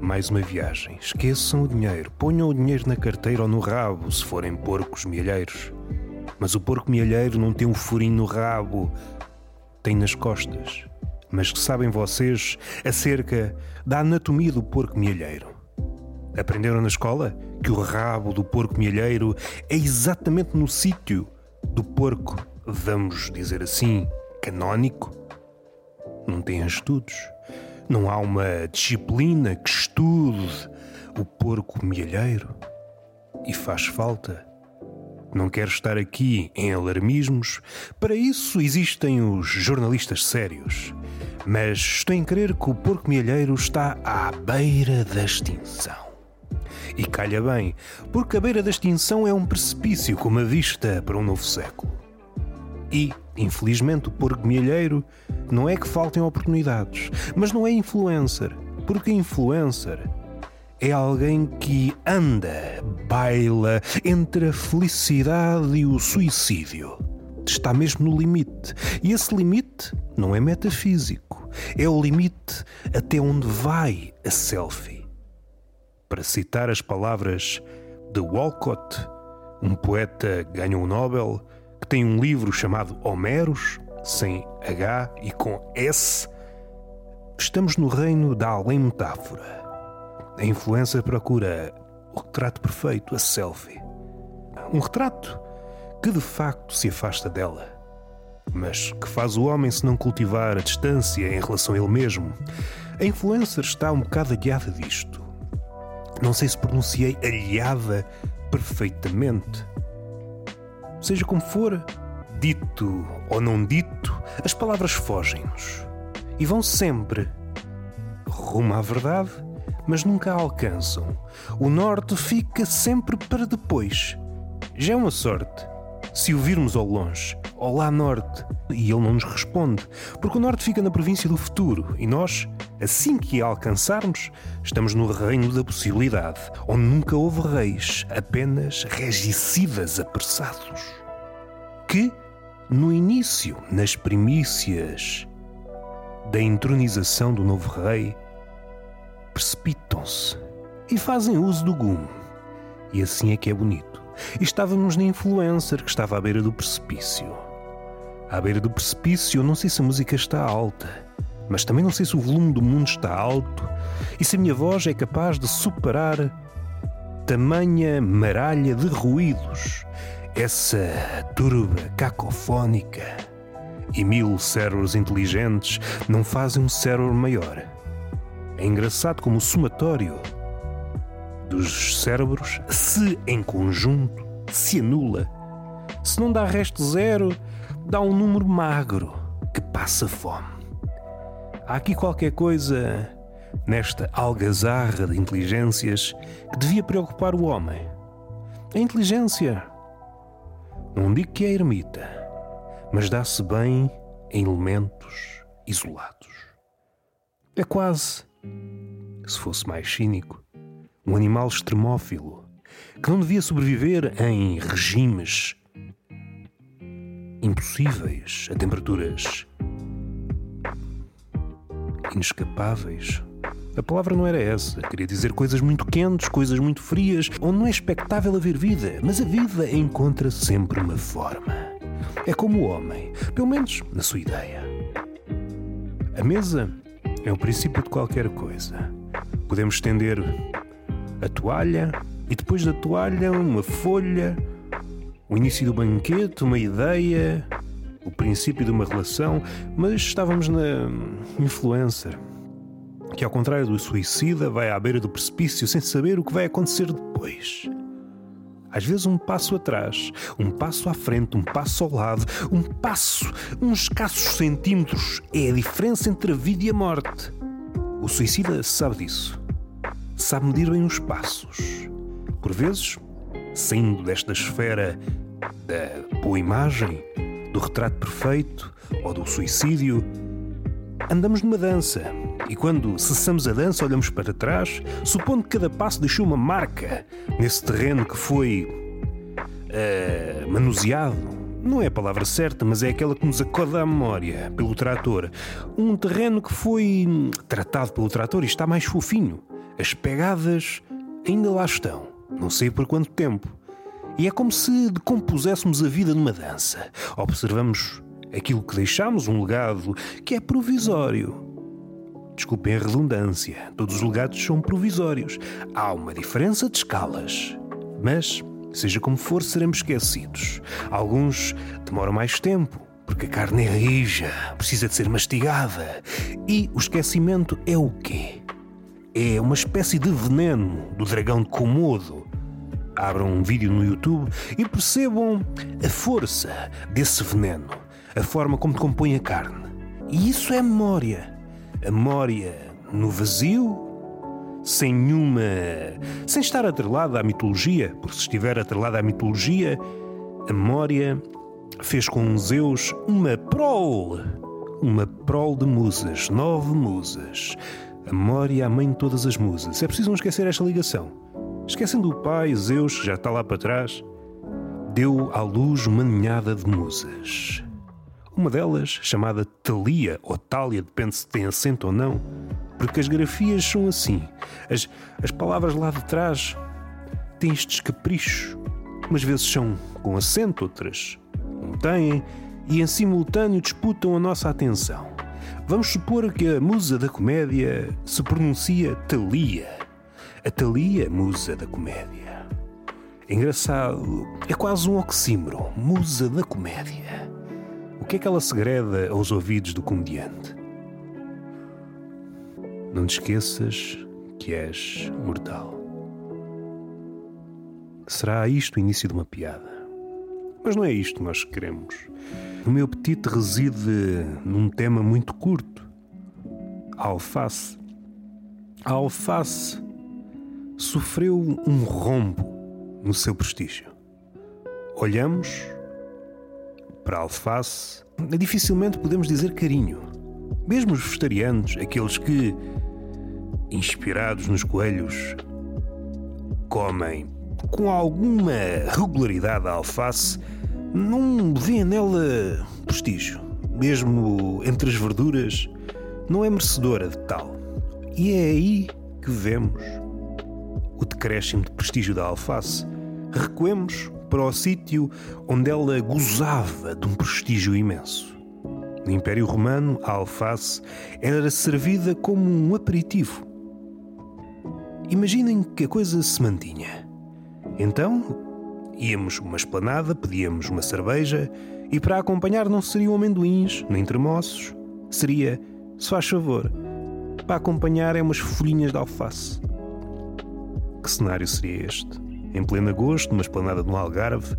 Mais uma viagem. Esqueçam o dinheiro. Ponham o dinheiro na carteira ou no rabo, se forem porcos mielheiros. Mas o porco mielheiro não tem um furinho no rabo, tem nas costas. Mas que sabem vocês acerca da anatomia do porco mielheiro? Aprenderam na escola que o rabo do porco mielheiro é exatamente no sítio do porco, vamos dizer assim, canónico? Não têm estudos. Não há uma disciplina que estude o porco mielheiro. E faz falta. Não quero estar aqui em alarmismos, para isso existem os jornalistas sérios. Mas estou em crer que o porco mielheiro está à beira da extinção. E calha bem, porque a beira da extinção é um precipício com uma vista para um novo século. E, infelizmente, o porco mielheiro não é que faltem oportunidades, mas não é influencer, porque influencer é alguém que anda, baila entre a felicidade e o suicídio. Está mesmo no limite. E esse limite não é metafísico, é o limite até onde vai a selfie. Para citar as palavras de Walcott, um poeta ganhou o Nobel, que tem um livro chamado Homeros, sem H e com S, estamos no reino da além metáfora a influência procura o retrato perfeito, a selfie. Um retrato que de facto se afasta dela. Mas que faz o homem se não cultivar a distância em relação a ele mesmo? A influencer está um bocado aliada disto. Não sei se pronunciei aliada perfeitamente. Seja como for, dito ou não dito, as palavras fogem-nos e vão sempre rumo à verdade mas nunca a alcançam. O norte fica sempre para depois. Já é uma sorte. Se o virmos ao longe, Olá Norte, e ele não nos responde, porque o Norte fica na província do futuro e nós, assim que a alcançarmos, estamos no reino da possibilidade, onde nunca houve reis, apenas regicidas apressados. Que, no início, nas primícias da entronização do novo rei, precipitam-se e fazem uso do gume. E assim é que é bonito. Estávamos na influencer que estava à beira do precipício. À beira do precipício, não sei se a música está alta, mas também não sei se o volume do mundo está alto e se a minha voz é capaz de superar tamanha maralha de ruídos, essa turba cacofónica. E mil cérebros inteligentes não fazem um cérebro maior. É engraçado como o somatório dos cérebros, se em conjunto, se anula. Se não dá resto zero, dá um número magro que passa fome. Há aqui qualquer coisa nesta algazarra de inteligências que devia preocupar o homem. A inteligência, não digo que é ermita, mas dá-se bem em elementos isolados. É quase se fosse mais cínico, um animal extremófilo que não devia sobreviver em regimes impossíveis a temperaturas inescapáveis. A palavra não era essa. Queria dizer coisas muito quentes, coisas muito frias, onde não é expectável haver vida, mas a vida encontra sempre uma forma. É como o homem, pelo menos na sua ideia. A mesa é o princípio de qualquer coisa. Podemos estender a toalha e depois da toalha uma folha, o início do banquete, uma ideia, o princípio de uma relação, mas estávamos na influencer, que ao contrário do suicida vai à beira do precipício sem saber o que vai acontecer depois. Às vezes um passo atrás, um passo à frente, um passo ao lado, um passo, uns escassos centímetros é a diferença entre a vida e a morte. O suicida sabe disso. Sabe medir bem os passos. Por vezes, saindo desta esfera da boa imagem, do retrato perfeito ou do suicídio, andamos numa dança. E quando cessamos a dança, olhamos para trás, supondo que cada passo deixou uma marca nesse terreno que foi uh, manuseado não é a palavra certa, mas é aquela que nos acorda à memória pelo trator. Um terreno que foi tratado pelo trator e está mais fofinho. As pegadas ainda lá estão, não sei por quanto tempo. E é como se decompuséssemos a vida numa dança. Observamos aquilo que deixamos, um legado que é provisório. Desculpem a redundância, todos os legados são provisórios. Há uma diferença de escalas. Mas, seja como for, seremos esquecidos. Alguns demoram mais tempo, porque a carne é rija, precisa de ser mastigada. E o esquecimento é o quê? É uma espécie de veneno do dragão de Komodo. Abram um vídeo no YouTube e percebam a força desse veneno, a forma como compõe a carne. E isso é memória. A memória no vazio, sem nenhuma. sem estar atrelada à mitologia, porque se estiver atrelada à mitologia, a memória fez com Zeus uma prole, uma prole de musas, nove musas. A memória a mãe de todas as musas. É preciso não esquecer esta ligação. Esquecendo o pai, Zeus, que já está lá para trás, deu à luz uma ninhada de musas. Uma delas, chamada Talia ou Tália, depende se tem acento ou não, porque as grafias são assim. As, as palavras lá de trás têm estes caprichos. Umas vezes são com acento, outras não têm, e em simultâneo disputam a nossa atenção. Vamos supor que a musa da comédia se pronuncia Thalia. A Thalia, musa da comédia. Engraçado, é quase um oxímoro, musa da comédia. Que é que ela segreda aos ouvidos do comediante? Não te esqueças que és mortal. Será isto o início de uma piada? Mas não é isto que nós queremos. O meu apetite reside num tema muito curto: a alface. A alface sofreu um rombo no seu prestígio. Olhamos para a alface, dificilmente podemos dizer carinho. Mesmo os vegetarianos, aqueles que, inspirados nos coelhos, comem com alguma regularidade a alface, não vê nela prestígio. Mesmo entre as verduras, não é merecedora de tal. E é aí que vemos o decréscimo de prestígio da alface. Recuemos para o sítio onde ela gozava de um prestígio imenso. No Império Romano, a alface era servida como um aperitivo. Imaginem que a coisa se mantinha. Então, íamos uma esplanada, pedíamos uma cerveja e para acompanhar não seriam amendoins nem tremoços, seria, se faz favor, para acompanhar é umas folhinhas de alface. Que cenário seria este? Em pleno agosto, numa esplanada no Algarve,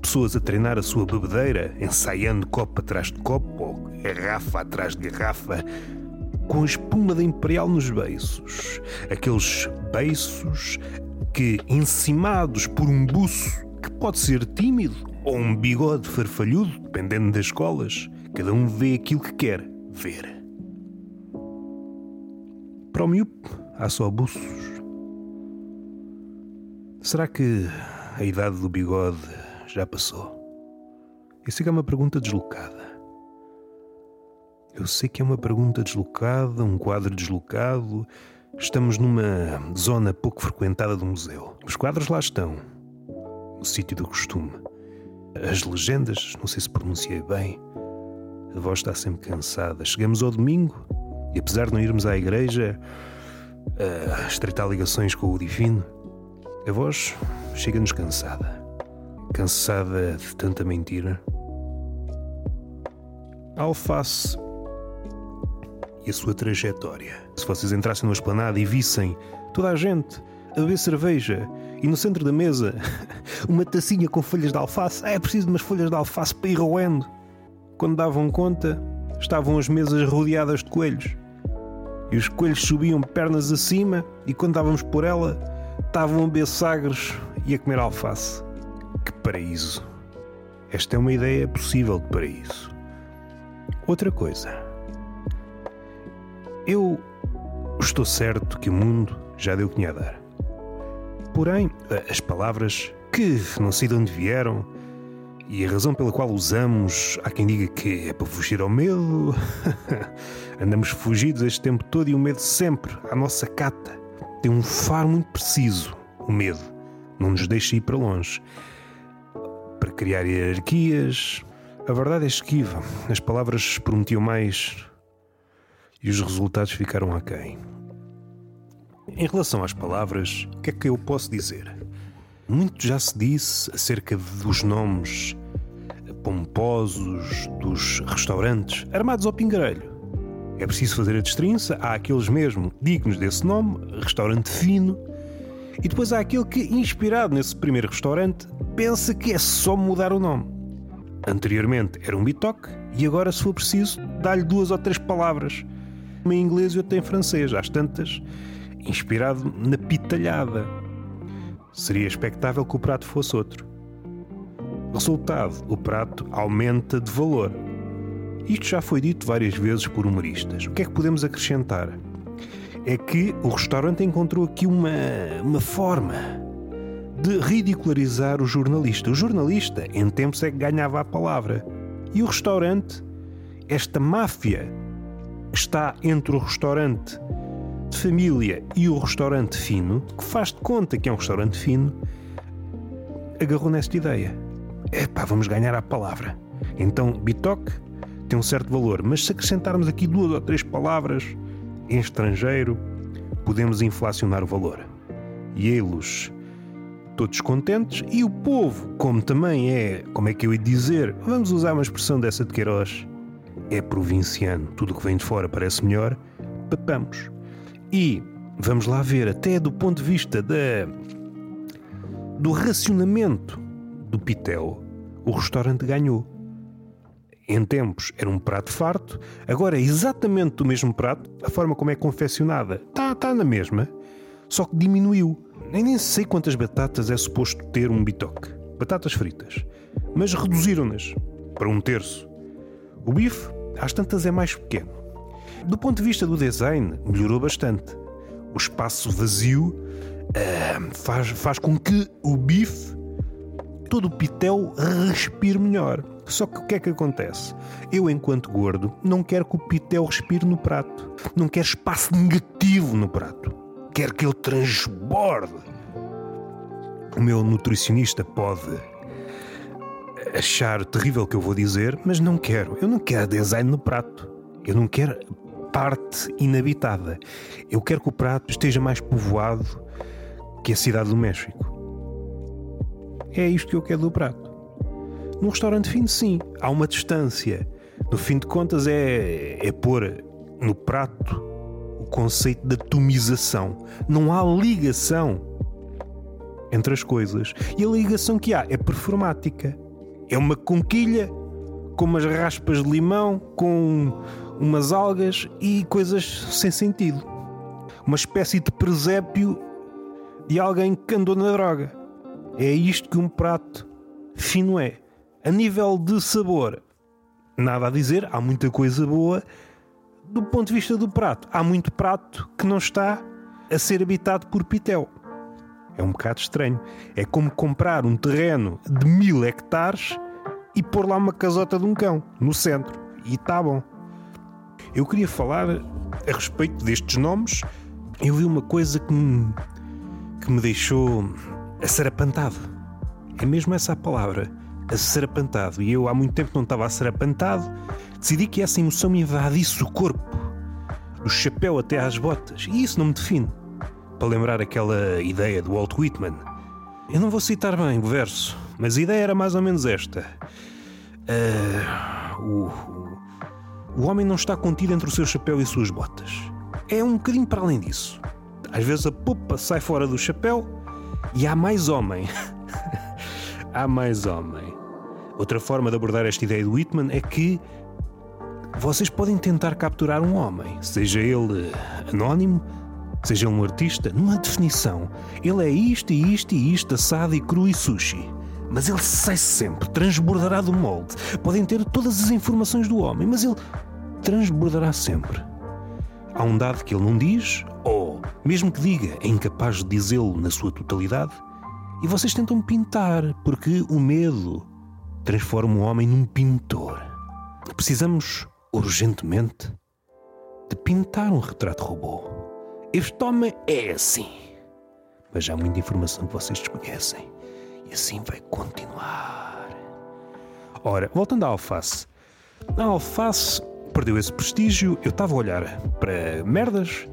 pessoas a treinar a sua bebedeira, ensaiando copo atrás de copo ou garrafa atrás de garrafa, com a espuma da Imperial nos beiços. Aqueles beiços que, encimados por um buço que pode ser tímido ou um bigode farfalhudo, dependendo das escolas, cada um vê aquilo que quer ver. Para o miúpe, há só buços. Será que a idade do bigode já passou? Isso é, é uma pergunta deslocada. Eu sei que é uma pergunta deslocada, um quadro deslocado, Estamos numa zona pouco frequentada do museu. Os quadros lá estão, no sítio do costume. As legendas, não sei se pronunciei bem, a voz está sempre cansada. Chegamos ao domingo e, apesar de não irmos à igreja a estreitar ligações com o divino, a voz chega-nos cansada. Cansada de tanta mentira. A alface e a sua trajetória. Se vocês entrassem numa esplanada e vissem toda a gente a beber cerveja e no centro da mesa uma tacinha com folhas de alface, ah, é preciso umas folhas de alface para ir roendo. Quando davam conta, estavam as mesas rodeadas de coelhos. E os coelhos subiam pernas acima e quando estávamos por ela, estavam a beber sagres e a comer alface. Que paraíso! Esta é uma ideia possível de paraíso. Outra coisa. Eu estou certo que o mundo já deu o que tinha a dar. Porém, as palavras que não sei de onde vieram e a razão pela qual usamos, há quem diga que é para fugir ao medo. Andamos fugidos este tempo todo e o medo sempre à nossa cata. Tem um faro muito preciso, o medo. Não nos deixa ir para longe. Para criar hierarquias. A verdade é esquiva. As palavras prometiam mais e os resultados ficaram aquém. Em relação às palavras, o que é que eu posso dizer? Muito já se disse acerca dos nomes pomposos dos restaurantes armados ao pingarelho. É preciso fazer a destrinça, há aqueles mesmo dignos desse nome, restaurante fino, e depois há aquele que, inspirado nesse primeiro restaurante, pensa que é só mudar o nome. Anteriormente era um bitoque e agora, se for preciso, dá-lhe duas ou três palavras. Uma em inglês e outra em francês, às tantas, inspirado na pitalhada. Seria expectável que o prato fosse outro. Resultado: o prato aumenta de valor. Isto já foi dito várias vezes por humoristas. O que é que podemos acrescentar? É que o restaurante encontrou aqui uma, uma forma de ridicularizar o jornalista. O jornalista, em tempos, é que ganhava a palavra. E o restaurante, esta máfia que está entre o restaurante de família e o restaurante fino, que faz de conta que é um restaurante fino, agarrou nesta ideia. Epá, vamos ganhar a palavra. Então, bitoque tem um certo valor, mas se acrescentarmos aqui duas ou três palavras em estrangeiro, podemos inflacionar o valor. E eles, todos contentes, e o povo, como também é, como é que eu ia dizer, vamos usar uma expressão dessa de Queiroz, é provinciano, tudo que vem de fora parece melhor, papamos. E vamos lá ver, até do ponto de vista da, do racionamento do Pitel, o restaurante ganhou. Em tempos era um prato farto, agora é exatamente o mesmo prato, a forma como é confeccionada está tá na mesma, só que diminuiu. Nem, nem sei quantas batatas é suposto ter um bitoque. Batatas fritas. Mas reduziram-nas para um terço. O bife, às tantas, é mais pequeno. Do ponto de vista do design, melhorou bastante. O espaço vazio uh, faz, faz com que o bife, todo o pitel, respire melhor. Só que o que é que acontece? Eu, enquanto gordo, não quero que o pitel respire no prato. Não quero espaço negativo no prato. Quero que ele transborde. O meu nutricionista pode achar terrível o que eu vou dizer, mas não quero. Eu não quero design no prato. Eu não quero parte inabitada. Eu quero que o prato esteja mais povoado que a cidade do México. É isto que eu quero do prato. Num restaurante fino, sim, há uma distância. No fim de contas, é, é pôr no prato o conceito de atomização. Não há ligação entre as coisas. E a ligação que há é performática. É uma conquilha com umas raspas de limão, com umas algas e coisas sem sentido. Uma espécie de presépio de alguém que andou na droga. É isto que um prato fino é. A nível de sabor, nada a dizer, há muita coisa boa. Do ponto de vista do prato, há muito prato que não está a ser habitado por pitel. É um bocado estranho. É como comprar um terreno de mil hectares e pôr lá uma casota de um cão no centro. E está bom. Eu queria falar a respeito destes nomes. Eu vi uma coisa que me, que me deixou acerapantado. É mesmo essa a palavra, acerapantado. E eu há muito tempo não estava acerapantado. Decidi que essa emoção me invadisse o corpo, do chapéu até às botas. E isso não me define. Para lembrar aquela ideia do Walt Whitman. Eu não vou citar bem o verso, mas a ideia era mais ou menos esta. Uh, o, o homem não está contido entre o seu chapéu e suas botas. É um bocadinho para além disso. Às vezes a pupa sai fora do chapéu e há mais homem. há mais homem. Outra forma de abordar esta ideia do Whitman é que vocês podem tentar capturar um homem, seja ele anónimo, seja ele um artista, numa definição. Ele é isto e isto e isto, assado e cru e sushi. Mas ele sai sempre, transbordará do molde. Podem ter todas as informações do homem, mas ele transbordará sempre. Há um dado que ele não diz, ou, mesmo que diga, é incapaz de dizê-lo na sua totalidade, e vocês tentam pintar, porque o medo transforma o homem num pintor. Precisamos, urgentemente, de pintar um retrato robô. Este homem é assim. Mas há muita informação que vocês desconhecem. E assim vai continuar. Ora, voltando à alface. A alface perdeu esse prestígio. Eu estava a olhar para merdas.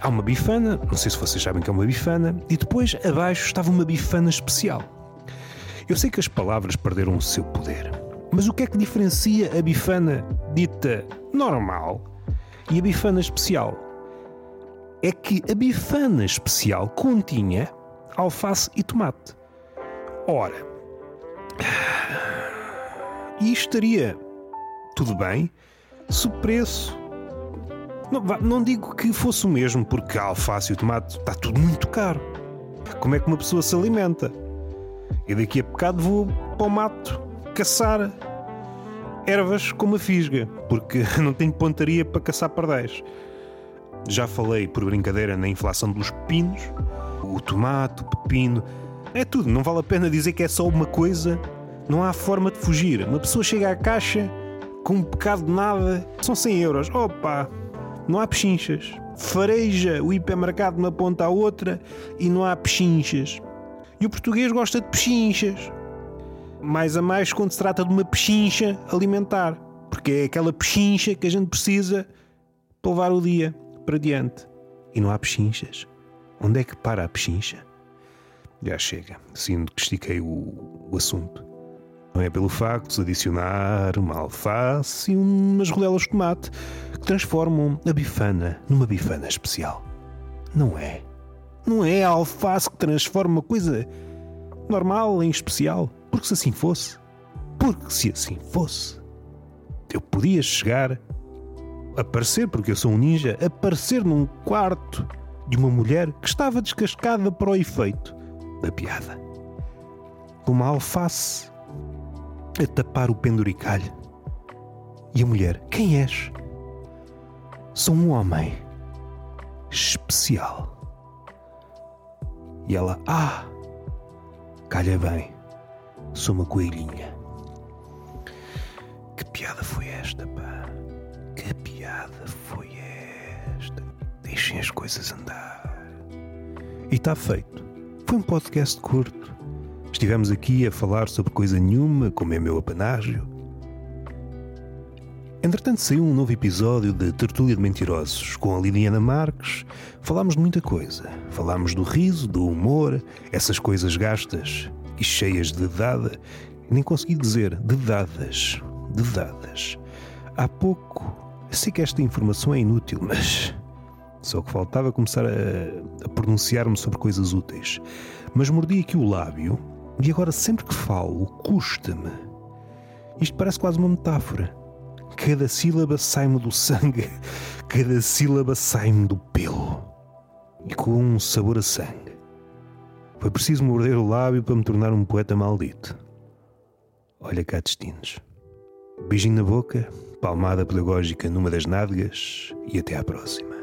Há uma bifana, não sei se vocês sabem que é uma bifana, e depois abaixo estava uma bifana especial. Eu sei que as palavras perderam o seu poder, mas o que é que diferencia a bifana dita normal e a bifana especial? É que a bifana especial continha alface e tomate. Ora, e estaria tudo bem se o preço. Não, não digo que fosse o mesmo, porque a alface e o tomate está tudo muito caro. Como é que uma pessoa se alimenta? E daqui a bocado vou para o mato caçar ervas com uma fisga, porque não tenho pontaria para caçar pardais. Já falei por brincadeira na inflação dos pepinos, o tomate, o pepino, é tudo, não vale a pena dizer que é só uma coisa, não há forma de fugir. Uma pessoa chega à caixa com um pecado de nada, são 100 euros. Opa, não há pechinchas. Fareja o hipermercado de uma ponta à outra e não há pechinchas. E o português gosta de pechinchas. Mais a mais quando se trata de uma pechincha alimentar. Porque é aquela pechincha que a gente precisa para levar o dia para diante. E não há pechinchas. Onde é que para a pechincha? Já chega, sinto que estiquei o, o assunto. Não é pelo facto de adicionar uma alface e umas rodelas de tomate que transformam a bifana numa bifana especial. Não é. Não é a alface que transforma uma coisa normal em especial. Porque se assim fosse, porque se assim fosse, eu podia chegar, aparecer, porque eu sou um ninja, aparecer num quarto de uma mulher que estava descascada para o efeito da piada. Uma alface a tapar o penduricalho. E a mulher: Quem és? Sou um homem especial. E ela: Ah, calha bem, sou uma coelhinha. Que piada foi esta, pá? Que piada foi esta? Deixem as coisas andar. E está feito. Foi um podcast curto Estivemos aqui a falar sobre coisa nenhuma, como é meu apanágio. Entretanto, saiu um novo episódio de Tertúlia de Mentirosos com a Liliana Marques. Falámos de muita coisa. Falámos do riso, do humor, essas coisas gastas e cheias de dada. Nem consegui dizer de dadas. De dadas. Há pouco, sei que esta informação é inútil, mas só que faltava começar a, a pronunciar-me sobre coisas úteis. Mas mordi aqui o lábio e agora, sempre que falo, custa-me. Isto parece quase uma metáfora. Cada sílaba sai-me do sangue, cada sílaba sai-me do pelo. E com um sabor a sangue. Foi preciso morder o lábio para me tornar um poeta maldito. Olha cá, destinos. Beijinho na boca, palmada pedagógica numa das nádegas e até à próxima.